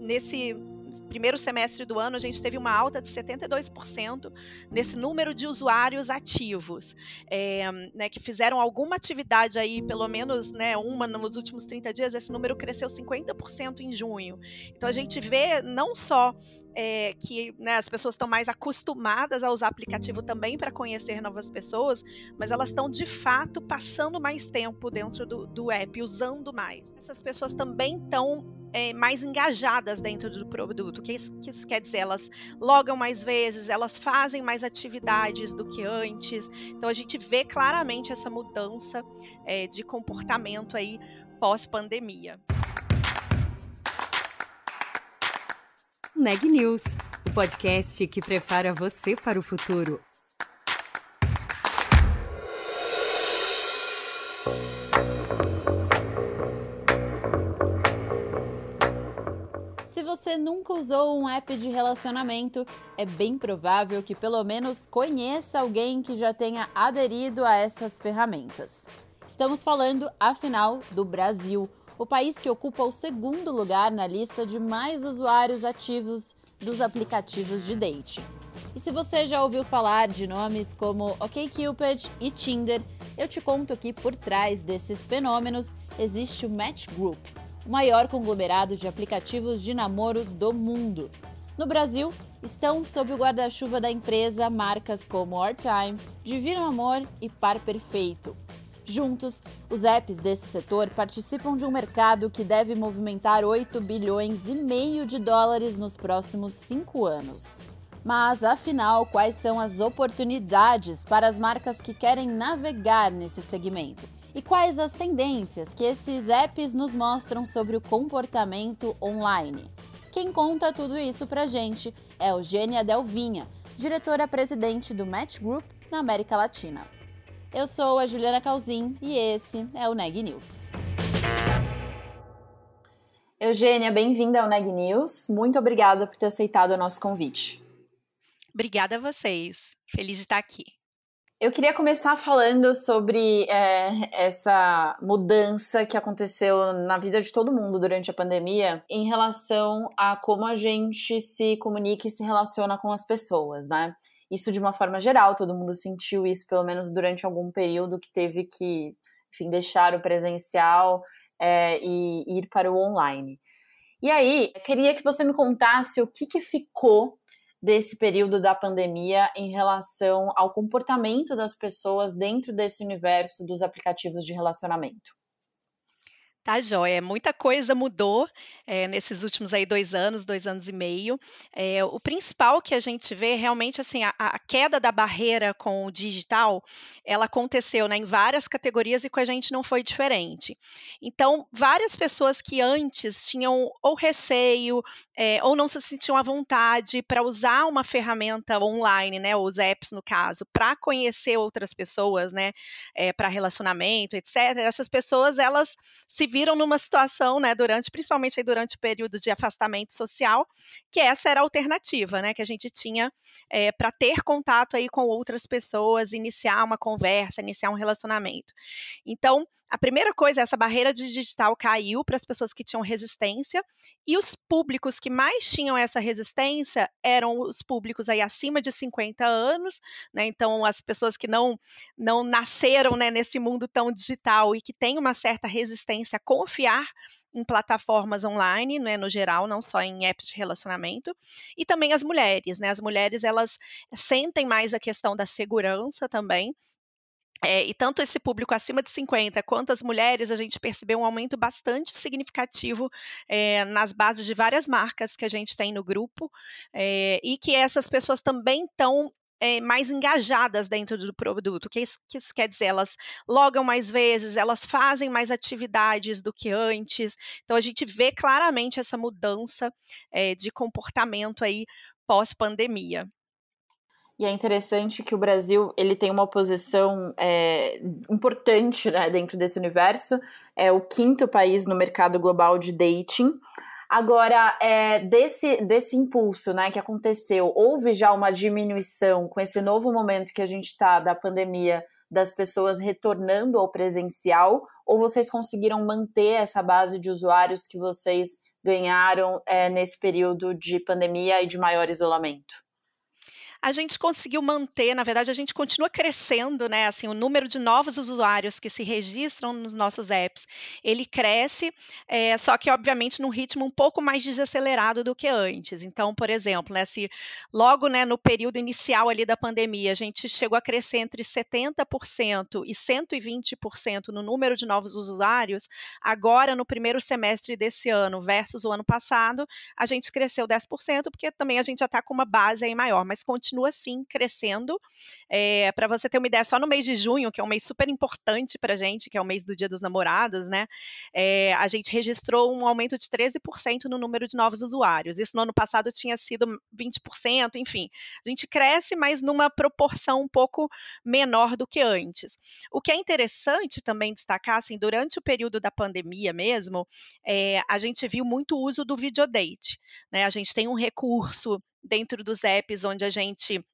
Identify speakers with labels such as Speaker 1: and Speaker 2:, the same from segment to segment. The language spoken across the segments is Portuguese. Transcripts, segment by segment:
Speaker 1: Nesse primeiro semestre do ano, a gente teve uma alta de 72% nesse número de usuários ativos, é, né, que fizeram alguma atividade aí, pelo menos né, uma nos últimos 30 dias, esse número cresceu 50% em junho. Então a gente vê não só é, que né, as pessoas estão mais acostumadas a usar aplicativo também para conhecer novas pessoas, mas elas estão de fato passando mais tempo dentro do, do app, usando mais. Essas pessoas também estão é, mais engajadas dentro do produto. O que isso quer dizer? Elas logam mais vezes, elas fazem mais atividades do que antes. Então a gente vê claramente essa mudança é, de comportamento aí pós-pandemia.
Speaker 2: Neg News, o podcast que prepara você para o futuro.
Speaker 3: Nunca usou um app de relacionamento, é bem provável que pelo menos conheça alguém que já tenha aderido a essas ferramentas. Estamos falando, afinal, do Brasil, o país que ocupa o segundo lugar na lista de mais usuários ativos dos aplicativos de date. E se você já ouviu falar de nomes como OkCupid e Tinder, eu te conto que por trás desses fenômenos existe o Match Group o maior conglomerado de aplicativos de namoro do mundo. No Brasil, estão sob o guarda-chuva da empresa marcas como Time, Divino Amor e Par Perfeito. Juntos, os apps desse setor participam de um mercado que deve movimentar 8 bilhões e meio de dólares nos próximos cinco anos. Mas, afinal, quais são as oportunidades para as marcas que querem navegar nesse segmento? E quais as tendências que esses apps nos mostram sobre o comportamento online? Quem conta tudo isso pra gente é Eugênia Delvinha, diretora-presidente do Match Group na América Latina. Eu sou a Juliana Calzin e esse é o Neg News. Eugênia, bem-vinda ao Neg News. Muito obrigada por ter aceitado o nosso convite.
Speaker 1: Obrigada a vocês. Feliz de estar aqui.
Speaker 3: Eu queria começar falando sobre é, essa mudança que aconteceu na vida de todo mundo durante a pandemia em relação a como a gente se comunica e se relaciona com as pessoas, né? Isso de uma forma geral, todo mundo sentiu isso, pelo menos durante algum período que teve que, enfim, deixar o presencial é, e ir para o online. E aí, queria que você me contasse o que, que ficou desse período da pandemia em relação ao comportamento das pessoas dentro desse universo dos aplicativos de relacionamento.
Speaker 1: Tá joia, muita coisa mudou é, nesses últimos aí dois anos, dois anos e meio. É, o principal que a gente vê realmente assim a, a, queda da barreira com o digital, ela aconteceu né, em várias categorias e com a gente não foi diferente. Então, várias pessoas que antes tinham ou receio é, ou não se sentiam à vontade para usar uma ferramenta online, né, os apps no caso, para conhecer outras pessoas, né, para relacionamento, etc. Essas pessoas elas se viram numa situação, né, durante, principalmente aí durante o período de afastamento social, que essa era a alternativa, né, que a gente tinha é, eh, para ter contato aí com outras pessoas, iniciar uma conversa, iniciar um relacionamento. Então, a primeira coisa, essa barreira de digital caiu para as pessoas que tinham resistência e os públicos que mais tinham essa resistência eram os públicos aí acima de 50 anos, né? Então, as pessoas que não não nasceram, né, nesse mundo tão digital e que têm uma certa resistência confiar em plataformas online, né, no geral, não só em apps de relacionamento, e também as mulheres, né? As mulheres elas sentem mais a questão da segurança também, é, e tanto esse público acima de 50 quanto as mulheres, a gente percebeu um aumento bastante significativo é, nas bases de várias marcas que a gente tem no grupo, é, e que essas pessoas também estão é, mais engajadas dentro do produto. O que isso, que quer dizer? Elas logam mais vezes, elas fazem mais atividades do que antes. Então a gente vê claramente essa mudança é, de comportamento aí pós-pandemia.
Speaker 3: E é interessante que o Brasil ele tem uma posição é, importante né, dentro desse universo. É o quinto país no mercado global de dating. Agora, é, desse, desse impulso né, que aconteceu, houve já uma diminuição com esse novo momento que a gente está da pandemia, das pessoas retornando ao presencial, ou vocês conseguiram manter essa base de usuários que vocês ganharam é, nesse período de pandemia e de maior isolamento?
Speaker 1: A gente conseguiu manter, na verdade, a gente continua crescendo, né? Assim, o número de novos usuários que se registram nos nossos apps, ele cresce, é, só que, obviamente, num ritmo um pouco mais desacelerado do que antes. Então, por exemplo, né, se logo né, no período inicial ali da pandemia, a gente chegou a crescer entre 70% e 120% no número de novos usuários, agora, no primeiro semestre desse ano versus o ano passado, a gente cresceu 10%, porque também a gente já está com uma base aí maior, mas continua continua assim crescendo. É, eh, para você ter uma ideia, só no mês de junho, que é um mês super importante para a gente, que é o mês do Dia dos Namorados, né? É, a gente registrou um aumento de 13% no número de novos usuários. Isso no ano passado tinha sido 20%, enfim. A gente cresce, mas numa proporção um pouco menor do que antes. O que é interessante também destacar, assim, durante o período da pandemia mesmo, é, a gente viu muito uso do videodate. Né? A gente tem um recurso dentro dos apps onde a gente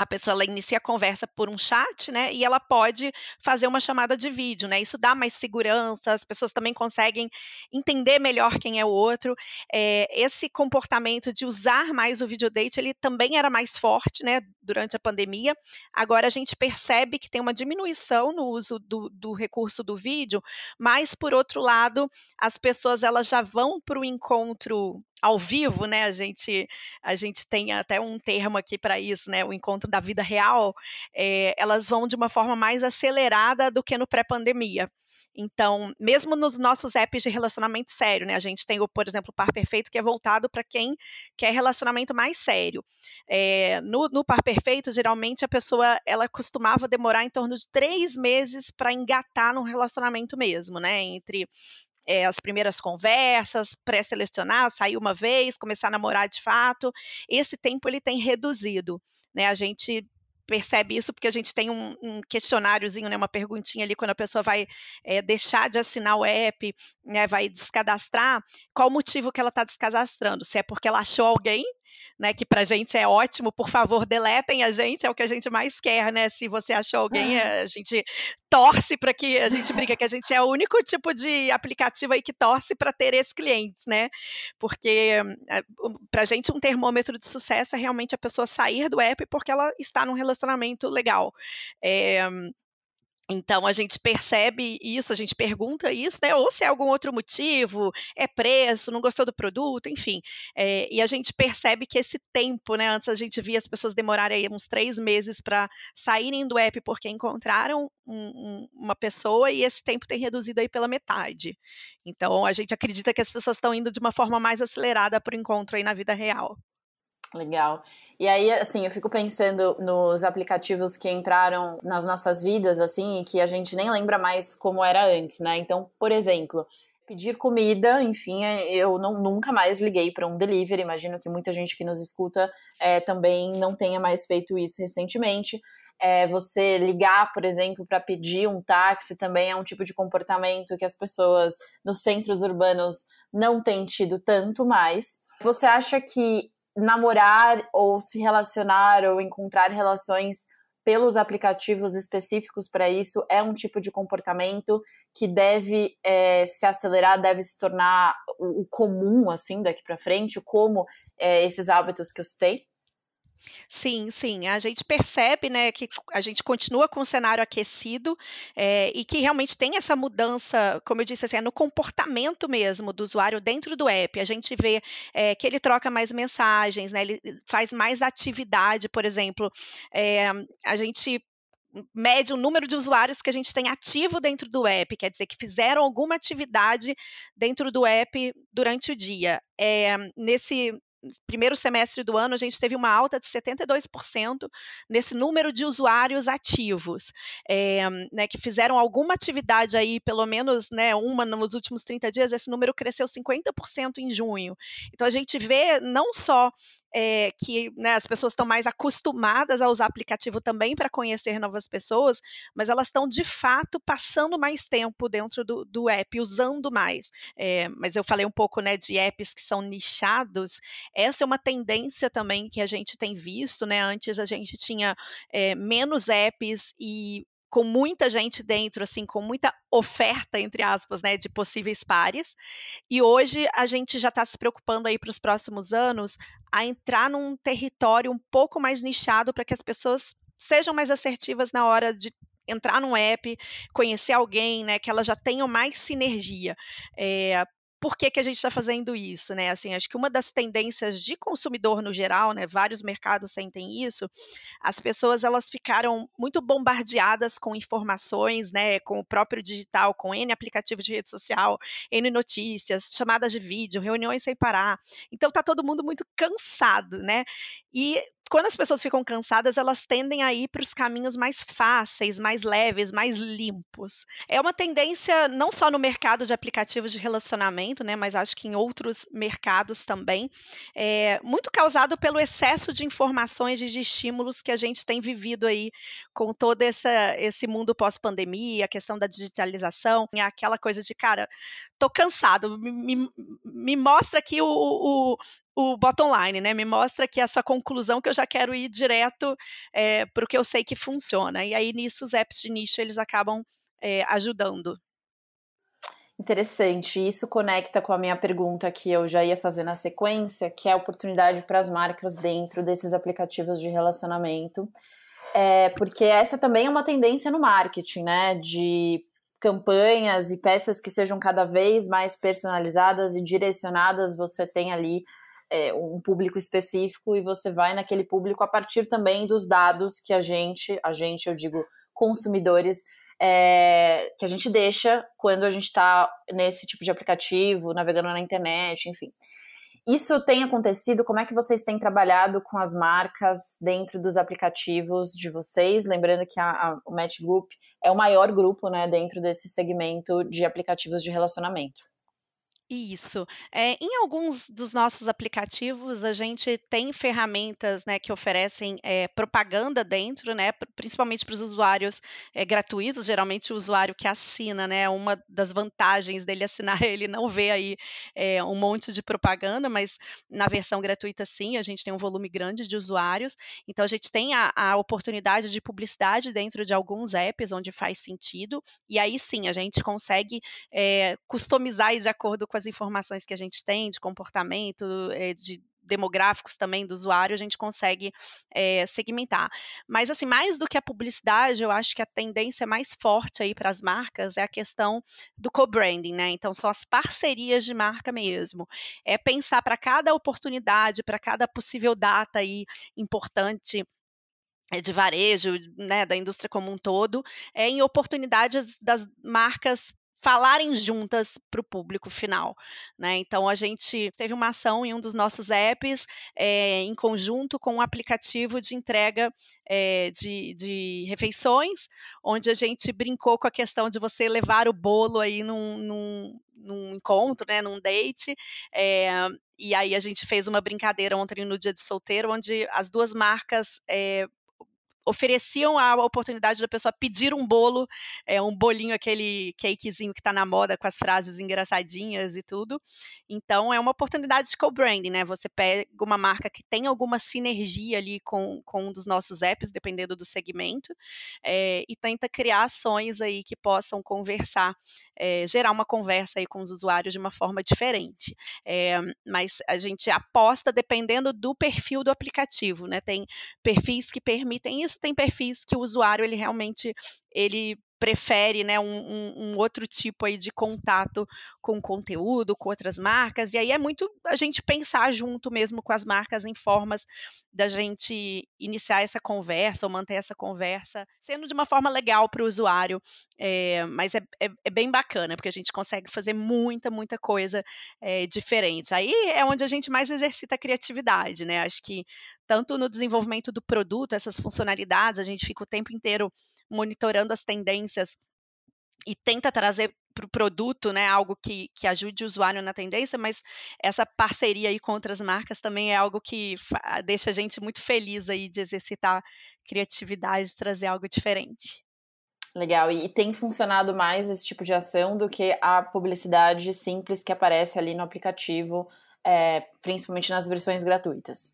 Speaker 1: a pessoa ela inicia a conversa por um chat, né? E ela pode fazer uma chamada de vídeo, né? Isso dá mais segurança, as pessoas também conseguem entender melhor quem é o outro. É, esse comportamento de usar mais o videodate, ele também era mais forte, né? Durante a pandemia. Agora a gente percebe que tem uma diminuição no uso do, do recurso do vídeo, mas por outro lado, as pessoas elas já vão para o encontro ao vivo, né? A gente, a gente tem até um termo aqui para isso, né? O encontro da vida real, é, elas vão de uma forma mais acelerada do que no pré-pandemia. Então, mesmo nos nossos apps de relacionamento sério, né? A gente tem, por exemplo, o Par Perfeito, que é voltado para quem quer relacionamento mais sério. É, no, no Par Perfeito, geralmente a pessoa ela costumava demorar em torno de três meses para engatar num relacionamento mesmo, né? Entre é, as primeiras conversas, pré-selecionar, sair uma vez, começar a namorar de fato, esse tempo ele tem reduzido, né? A gente percebe isso porque a gente tem um, um questionáriozinho, né, uma perguntinha ali quando a pessoa vai é, deixar de assinar o app, né, vai descadastrar, qual o motivo que ela está descadastrando? Se é porque ela achou alguém né, que para a gente é ótimo, por favor, deletem a gente, é o que a gente mais quer, né? Se você achou alguém, a gente torce para que a gente briga que a gente é o único tipo de aplicativo aí que torce para ter esses clientes, né? Porque eh, para a gente um termômetro de sucesso é realmente a pessoa sair do app porque ela está num relacionamento legal. É, então a gente percebe isso, a gente pergunta isso, né? Ou se é algum outro motivo, é preço, não gostou do produto, enfim. É, e a gente percebe que esse tempo, né? Antes a gente via as pessoas demorarem uns três meses para saírem do app porque encontraram um, um, uma pessoa e esse tempo tem reduzido aí pela metade. Então a gente acredita que as pessoas estão indo de uma forma mais acelerada para o encontro aí na vida real.
Speaker 3: Legal. E aí, assim, eu fico pensando nos aplicativos que entraram nas nossas vidas, assim, e que a gente nem lembra mais como era antes, né? Então, por exemplo, pedir comida, enfim, é, eu não, nunca mais liguei para um delivery. Imagino que muita gente que nos escuta é, também não tenha mais feito isso recentemente. É, você ligar, por exemplo, para pedir um táxi também é um tipo de comportamento que as pessoas nos centros urbanos não têm tido tanto mais. Você acha que namorar ou se relacionar ou encontrar relações pelos aplicativos específicos para isso é um tipo de comportamento que deve é, se acelerar, deve se tornar o, comum assim daqui para frente, como é, esses hábitos que eu citei?
Speaker 1: Sim, sim. A gente percebe, né, que a gente continua com o cenário aquecido, eh, e que realmente tem essa mudança, como eu disse, assim, é no comportamento mesmo do usuário dentro do app. A gente vê, eh, que ele troca mais mensagens, né, ele faz mais atividade, por exemplo, eh, a gente mede o número de usuários que a gente tem ativo dentro do app, quer dizer que fizeram alguma atividade dentro do app durante o dia. Eh, nesse primeiro semestre do ano, a gente teve uma alta de 72% nesse número de usuários ativos, é, né, que fizeram alguma atividade aí, pelo menos né, uma nos últimos 30 dias, esse número cresceu 50% em junho. Então, a gente vê não só é, que né, as pessoas estão mais acostumadas a usar aplicativo também para conhecer novas pessoas, mas elas estão, de fato, passando mais tempo dentro do, do app, usando mais. É, mas eu falei um pouco né, de apps que são nichados, essa é uma tendência também que a gente tem visto, né? Antes a gente tinha é, menos apps e com muita gente dentro, assim, com muita oferta, entre aspas, né, de possíveis pares. E hoje a gente já está se preocupando aí para os próximos anos a entrar num território um pouco mais nichado para que as pessoas sejam mais assertivas na hora de entrar num app, conhecer alguém, né, que elas já tenham mais sinergia. É, por que, que a gente está fazendo isso, né? Assim, acho que uma das tendências de consumidor no geral, né? Vários mercados sentem isso. As pessoas elas ficaram muito bombardeadas com informações, né? Com o próprio digital, com N aplicativo de rede social, N notícias, chamadas de vídeo, reuniões sem parar. Então tá todo mundo muito cansado, né? E quando as pessoas ficam cansadas, elas tendem a ir para os caminhos mais fáceis, mais leves, mais limpos. É uma tendência não só no mercado de aplicativos de relacionamento, né, mas acho que em outros mercados também, é, muito causado pelo excesso de informações e de estímulos que a gente tem vivido aí com todo essa, esse mundo pós-pandemia, a questão da digitalização, aquela coisa de, cara, tô cansado, me, me, mostra aqui o, o, o bottom line, né? Me mostra aqui a sua conclusão que eu já quero ir direto é, para o que eu sei que funciona. E aí, nisso, os apps de nicho, eles acabam é, ajudando.
Speaker 3: Interessante. Isso conecta com a minha pergunta que eu já ia fazer na sequência, que é a oportunidade para as marcas dentro desses aplicativos de relacionamento. É, porque essa também é uma tendência no marketing, né? De campanhas e peças que sejam cada vez mais personalizadas e direcionadas. Você tem ali é, um público específico e você vai naquele público a partir também dos dados que a gente, a gente, eu digo, consumidores, é, que a gente deixa quando a gente está nesse tipo de aplicativo, navegando na internet, enfim. Isso tem acontecido? Como é que vocês têm trabalhado com as marcas dentro dos aplicativos de vocês? Lembrando que a, a, o Match Group é o maior grupo né, dentro desse segmento de aplicativos de relacionamento.
Speaker 1: Isso. É, em alguns dos nossos aplicativos, a gente tem ferramentas né, que oferecem é, propaganda dentro, né, principalmente para os usuários é, gratuitos. Geralmente, o usuário que assina, né, uma das vantagens dele assinar, ele não vê aí um monte de propaganda, mas na versão gratuita, sim, a gente tem um volume grande de usuários. Então, a gente tem a, a oportunidade de publicidade dentro de alguns apps onde faz sentido. E aí, sim, a gente consegue customizar de acordo com as informações que a gente tem de comportamento, é, de demográficos também do usuário, a gente consegue é, segmentar. Mas, assim, mais do que a publicidade, eu acho que a tendência mais forte aí para as marcas é a questão do co-branding, né? Então, são as parcerias de marca mesmo. É pensar para cada oportunidade, para cada possível data aí importante eh, de varejo, né, da indústria como um todo, é em oportunidades das marcas falarem juntas para o público final, né? Então a gente teve uma ação em um dos nossos apps é, em conjunto com um aplicativo de entrega é, de, de, refeições, onde a gente brincou com a questão de você levar o bolo aí num, num, num encontro, né, num date, é, e aí a gente fez uma brincadeira ontem no dia de solteiro, onde as duas marcas é, ofereciam a oportunidade da pessoa pedir um bolo, é, um bolinho, aquele cakezinho que está na moda com as frases engraçadinhas e tudo. Então, é uma oportunidade de co-branding, né? Você pega uma marca que tem alguma sinergia ali com, com um dos nossos apps, dependendo do segmento, é, e tenta criar ações aí que possam conversar, é, gerar uma conversa aí com os usuários de uma forma diferente. mas a gente aposta dependendo do perfil do aplicativo, né? Tem perfis que permitem isso isso tem perfis que o usuário ele realmente ele prefere né, um, um, um, outro tipo aí de contato com conteúdo, com outras marcas, e aí é muito a gente pensar junto mesmo com as marcas em formas da gente iniciar essa conversa ou manter essa conversa, sendo de uma forma legal para o usuário, é, mas é, é, é, bem bacana, porque a gente consegue fazer muita, muita coisa é, diferente. Aí é onde a gente mais exercita a criatividade, né? Acho que tanto no desenvolvimento do produto, essas funcionalidades, a gente fica o tempo inteiro monitorando as tendências e tenta trazer para o produto, né, algo que, que ajude o usuário na tendência, mas essa parceria aí com outras marcas também é algo que deixa a gente muito feliz aí de exercitar criatividade, de trazer algo diferente.
Speaker 3: Legal, e tem funcionado mais esse tipo de ação do que a publicidade simples que aparece ali no aplicativo é, principalmente nas versões gratuitas?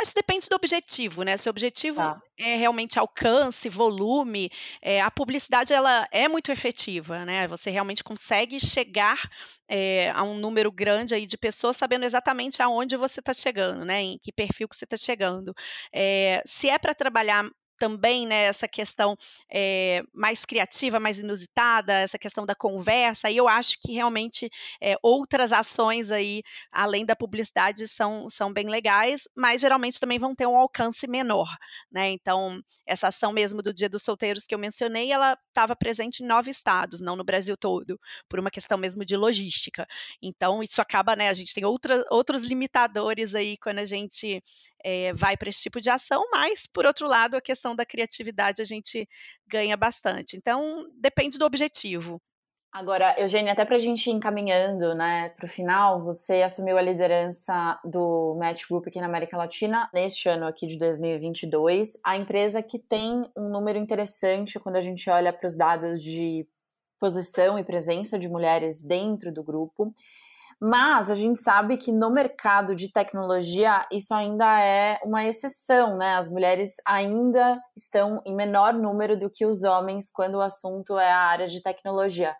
Speaker 1: Acho que depende do objetivo, né? Se o objetivo
Speaker 3: Tá.
Speaker 1: é realmente alcance, volume, eh, a publicidade ela é muito efetiva, né? Você realmente consegue chegar, eh, a um número grande aí de pessoas sabendo exatamente aonde você está chegando, né? Em que perfil que você está chegando. Eh, se é para trabalhar também, né, essa questão, eh, mais criativa, mais inusitada, essa questão da conversa, aí eu acho que realmente, eh, outras ações aí, além da publicidade, são são bem legais, mas geralmente também vão ter um alcance menor, né. Então, essa ação mesmo do Dia dos Solteiros que eu mencionei, ela estava presente em 9 estados, não no Brasil todo, por uma questão mesmo de logística. Então isso acaba, né, a gente tem outra outros limitadores aí quando a gente, eh, vai para esse tipo de ação, mas por outro lado a questão da criatividade a gente ganha bastante. Então, depende do objetivo.
Speaker 3: Agora, Eugênia, até para a gente ir encaminhando né, para o final, você assumiu a liderança do Match Group aqui na América Latina neste ano aqui de 2022. A empresa que tem um número interessante quando a gente olha para os dados de posição e presença de mulheres dentro do grupo. Mas a gente sabe que no mercado de tecnologia isso ainda é uma exceção, né? As mulheres ainda estão em menor número do que os homens quando o assunto é a área de tecnologia.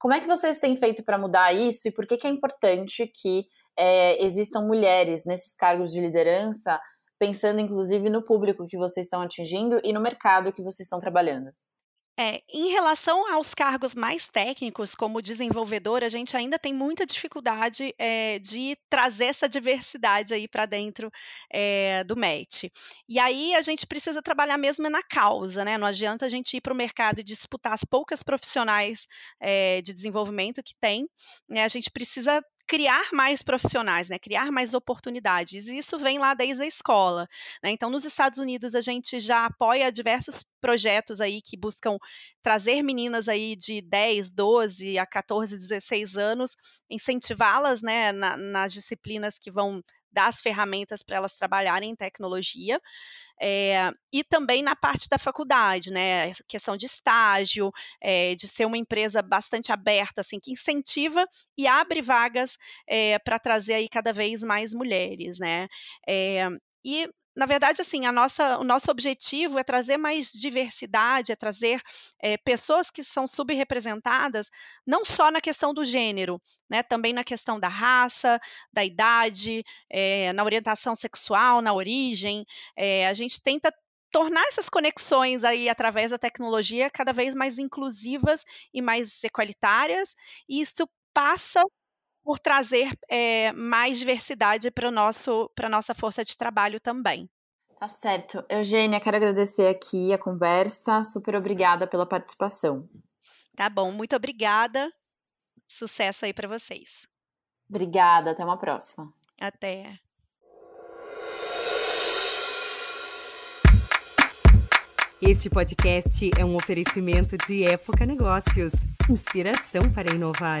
Speaker 3: Como é que vocês têm feito para mudar isso e por que, que é importante que é, existam mulheres nesses cargos de liderança, pensando inclusive no público que vocês estão atingindo e no mercado que vocês estão trabalhando?
Speaker 1: É, em relação aos cargos mais técnicos, como desenvolvedor, a gente ainda tem muita dificuldade, eh, de trazer essa diversidade aí para dentro, eh, do match. E aí a gente precisa trabalhar mesmo na causa, né, não adianta a gente ir para o mercado e disputar as poucas profissionais, eh, de desenvolvimento que tem, né, a gente precisa criar mais profissionais, né, criar mais oportunidades, e isso vem lá desde a escola, né. Então nos Estados Unidos a gente já apoia diversos projetos aí que buscam trazer meninas aí de 10, 12 a 14, 16 anos, incentivá-las, né, na nas disciplinas que vão dar as ferramentas para elas trabalharem em tecnologia. É, e também na parte da faculdade, né, questão de estágio, é, de ser uma empresa bastante aberta, assim, que incentiva e abre vagas é, para trazer aí cada vez mais mulheres, né. E na verdade, assim, a nossa, o nosso objetivo é trazer mais diversidade, é trazer é, pessoas que são subrepresentadas, não só na questão do gênero, né, também na questão da raça, da idade, é, na orientação sexual, na origem. É, a gente tenta tornar essas conexões aí através da tecnologia cada vez mais inclusivas e mais equalitárias, e isso passa por trazer, eh, mais diversidade para o nosso pra nossa força de trabalho também.
Speaker 3: Tá certo. Eugênia, quero agradecer aqui a conversa. Super obrigada pela participação.
Speaker 1: Tá bom, muito obrigada. Sucesso aí para vocês.
Speaker 3: Obrigada, até uma próxima.
Speaker 1: Até.
Speaker 2: Este podcast é um oferecimento de Época Negócios. Inspiração para inovar.